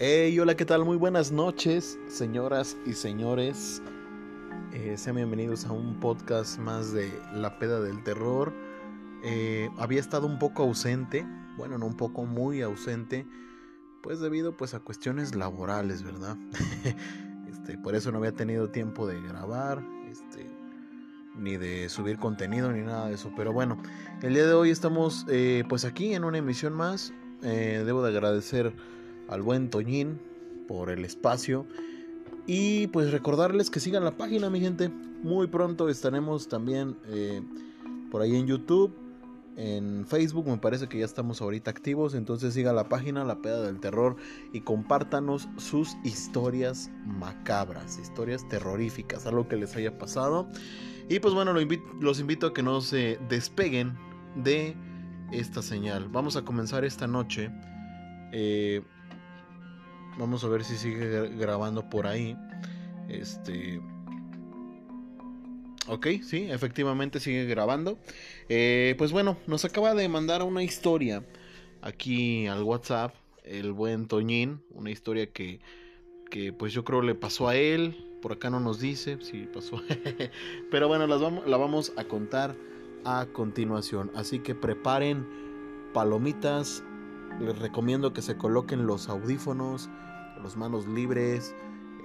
Hey, hola, ¿qué tal? Muy buenas noches, señoras y señores. Eh, sean bienvenidos a un podcast más de La Peda del Terror. Eh, había estado un poco ausente, bueno, no un poco, muy ausente, pues debido pues a cuestiones laborales, ¿verdad? este, por eso no había tenido tiempo de grabar, este, ni de subir contenido, ni nada de eso. Pero bueno, el día de hoy estamos eh, pues aquí en una emisión más. debo de agradecer al buen Toñín por el espacio. Y pues recordarles que sigan la página, mi gente. Muy pronto estaremos también eh, por ahí en YouTube, en Facebook. Me parece que ya estamos ahorita activos. Entonces sigan la página, La Peda del Terror, y compártanos sus historias macabras, historias terroríficas, algo que les haya pasado. Y pues bueno, los invito a que no se despeguen de esta señal. Vamos a comenzar esta noche. Eh, Vamos a ver si sigue grabando por ahí. Este. Ok, sí, efectivamente sigue grabando. Eh, pues bueno, nos acaba de mandar una historia aquí al WhatsApp. El buen Toñín. Una historia que, que pues yo creo le pasó a él. Por acá no nos dice si pasó. Pero bueno, las vamos, la vamos a contar a continuación. Así que preparen palomitas. Les recomiendo que se coloquen los audífonos los manos libres,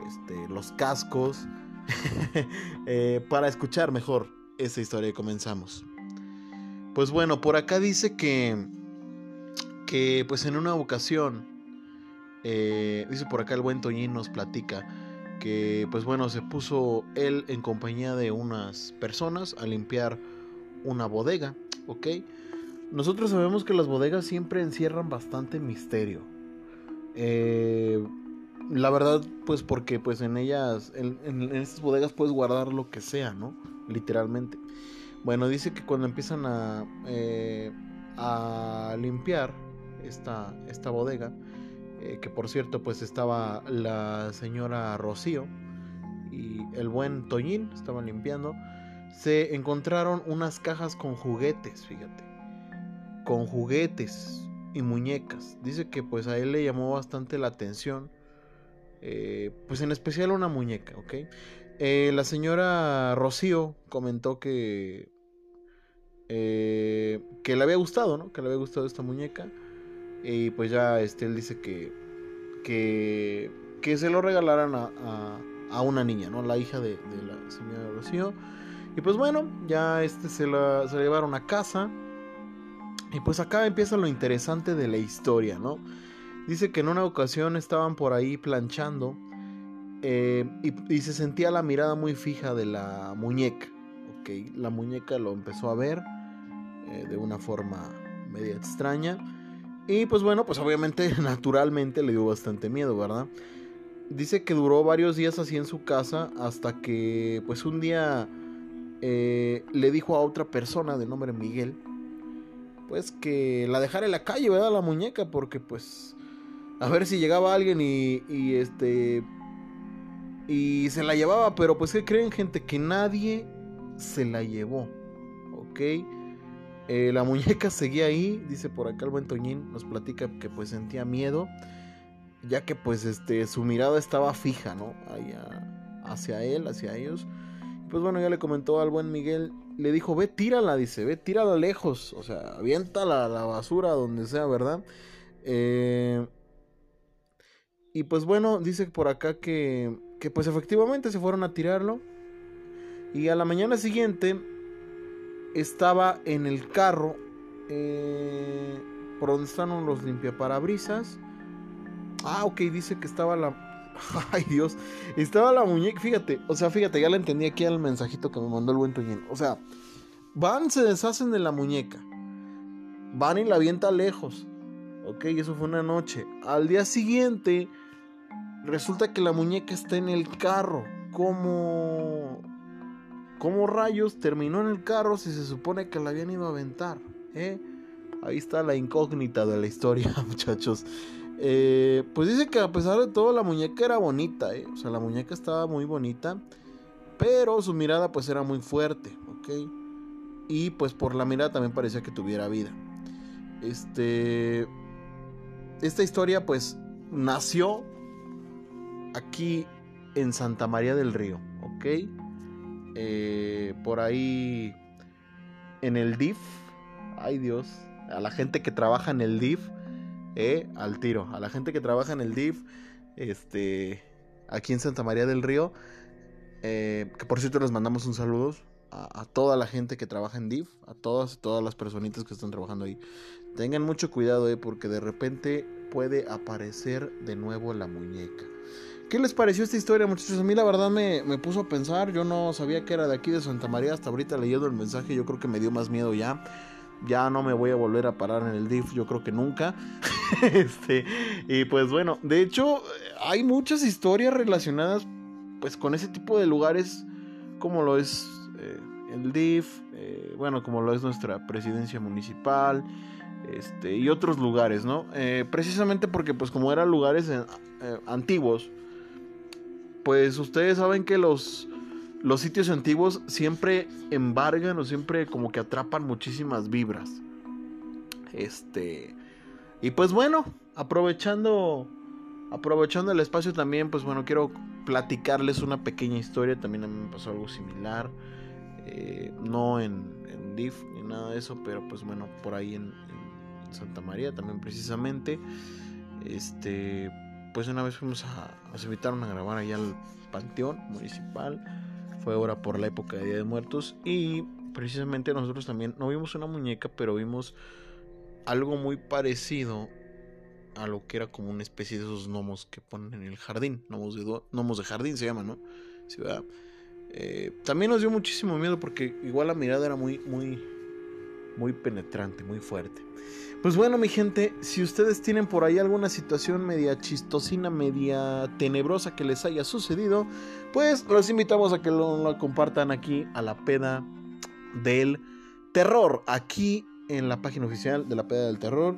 este, los cascos, eh, para escuchar mejor esa historia y comenzamos. Pues bueno, por acá dice que, que pues en una ocasión, eh, dice por acá el buen Toñín nos platica que pues bueno, se puso él en compañía de unas personas a limpiar una bodega, ¿ok? Nosotros sabemos que las bodegas siempre encierran bastante misterio. Eh, la verdad, pues porque pues en ellas, en, en, estas bodegas puedes guardar lo que sea, ¿no? Literalmente. Bueno, dice que cuando empiezan a, eh, a limpiar esta, esta bodega, eh, que por cierto pues estaba la señora Rocío y el buen Toñín estaban limpiando, se encontraron unas cajas con juguetes, fíjate, con juguetes y muñecas. Dice que pues a él le llamó bastante la atención eh, pues en especial una muñeca, ¿ok? Eh, la señora Rocío comentó que, eh, que le había gustado, ¿no? Que le había gustado esta muñeca. Y pues ya este, él dice que, que, que se lo regalaran a, a, una niña, ¿no? La hija de, de, la señora Rocío. Y pues bueno, ya este se la, se la llevaron a casa. Y pues acá empieza lo interesante de la historia, ¿no? Dice que en una ocasión estaban por ahí planchando eh, y, se sentía la mirada muy fija de la muñeca. Okay, la muñeca lo empezó a ver eh, de una forma media extraña. Y pues bueno, pues obviamente naturalmente le dio bastante miedo, ¿verdad? Dice que duró varios días así en su casa hasta que pues un día eh, le dijo a otra persona de nombre Miguel, pues que la dejara en la calle, ¿verdad? La muñeca, porque pues a ver si llegaba alguien y, y este y se la llevaba, pero pues que creen gente que nadie se la llevó, ¿ok? Eh, la muñeca seguía ahí, dice por acá el buen Toñín, nos platica que pues sentía miedo, ya que pues este su mirada estaba fija, ¿no? hacia él, hacia ellos. Pues bueno, ya le comentó al buen Miguel, le dijo, ve, tírala, dice, ve, tírala lejos, o sea, avienta la, la basura donde sea, ¿verdad? Eh, y pues bueno, dice por acá que, que pues efectivamente se fueron a tirarlo. Y a la mañana siguiente estaba en el carro eh, por donde están los limpiaparabrisas. Ah, ok, dice que estaba la... Ay Dios, estaba la muñeca, fíjate, o sea, fíjate, ya la entendí aquí al mensajito que me mandó el buen Toñín. O sea, van, se deshacen de la muñeca, van y la avienta lejos. Ok, eso fue una noche. Al día siguiente Resulta que la muñeca está en el carro. ¿Cómo, cómo rayos terminó en el carro si se supone que la habían ido a aventar? ¿Eh? Ahí está la incógnita de la historia, muchachos. Eh, pues dice que a pesar de todo la muñeca era bonita, ¿eh? O sea, la muñeca estaba muy bonita. Pero su mirada pues era muy fuerte, ¿ok? Y pues por la mirada también parecía que tuviera vida. Este... Esta historia pues nació aquí en Santa María del Río, ¿ok? Eh, por ahí en el DIF, ay Dios, a la gente que trabaja en el DIF, eh, al tiro, a la gente que trabaja en el DIF, este, aquí en Santa María del Río, eh, que por cierto les mandamos un saludo a, toda la gente que trabaja en DIF, a todas, todas las personitas que están trabajando ahí. Tengan mucho cuidado, porque de repente puede aparecer de nuevo la muñeca. ¿Qué les pareció esta historia, muchachos? A mí la verdad me, puso a pensar. Yo no sabía que era de aquí de Santa María. Hasta ahorita leyendo el mensaje, yo creo que me dio más miedo ya. Ya no me voy a volver a parar en el DIF, yo creo que nunca. este, y pues bueno, de hecho, hay muchas historias relacionadas pues con ese tipo de lugares, como lo es eh, el DIF, eh, bueno, como lo es nuestra presidencia municipal. Este, y otros lugares, ¿no? Eh, precisamente porque, pues, como eran lugares antiguos, pues ustedes saben que los, los sitios antiguos siempre embargan o siempre como que atrapan muchísimas vibras. Este. Y pues bueno, aprovechando. Aprovechando el espacio también, pues bueno, quiero platicarles una pequeña historia. También a mí me pasó algo similar. Eh, no en, en DIF ni nada de eso, pero pues bueno, por ahí en, en Santa María también precisamente. Este, pues una vez fuimos a, nos invitaron a grabar allá al Panteón Municipal, fue ahora por la época de Día de Muertos. Y precisamente nosotros también no vimos una muñeca, pero vimos algo muy parecido a lo que era como una especie de esos gnomos que ponen en el jardín, gnomos de, gnomos de jardín se llama, ¿no? Eh, también nos dio muchísimo miedo porque igual la mirada era muy, muy, muy penetrante, muy fuerte. Pues bueno, mi gente, si ustedes tienen por ahí alguna situación media chistosina, media tenebrosa que les haya sucedido, pues los invitamos a que lo, compartan aquí a la peda del terror, aquí en la página oficial de la peda del terror.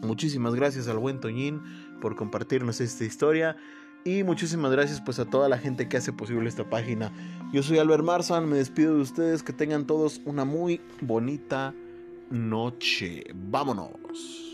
Muchísimas gracias al buen Toñín por compartirnos esta historia. Y muchísimas gracias pues a toda la gente que hace posible esta página. Yo soy Albert Marzan, me despido de ustedes, que tengan todos una muy bonita noche. Vámonos.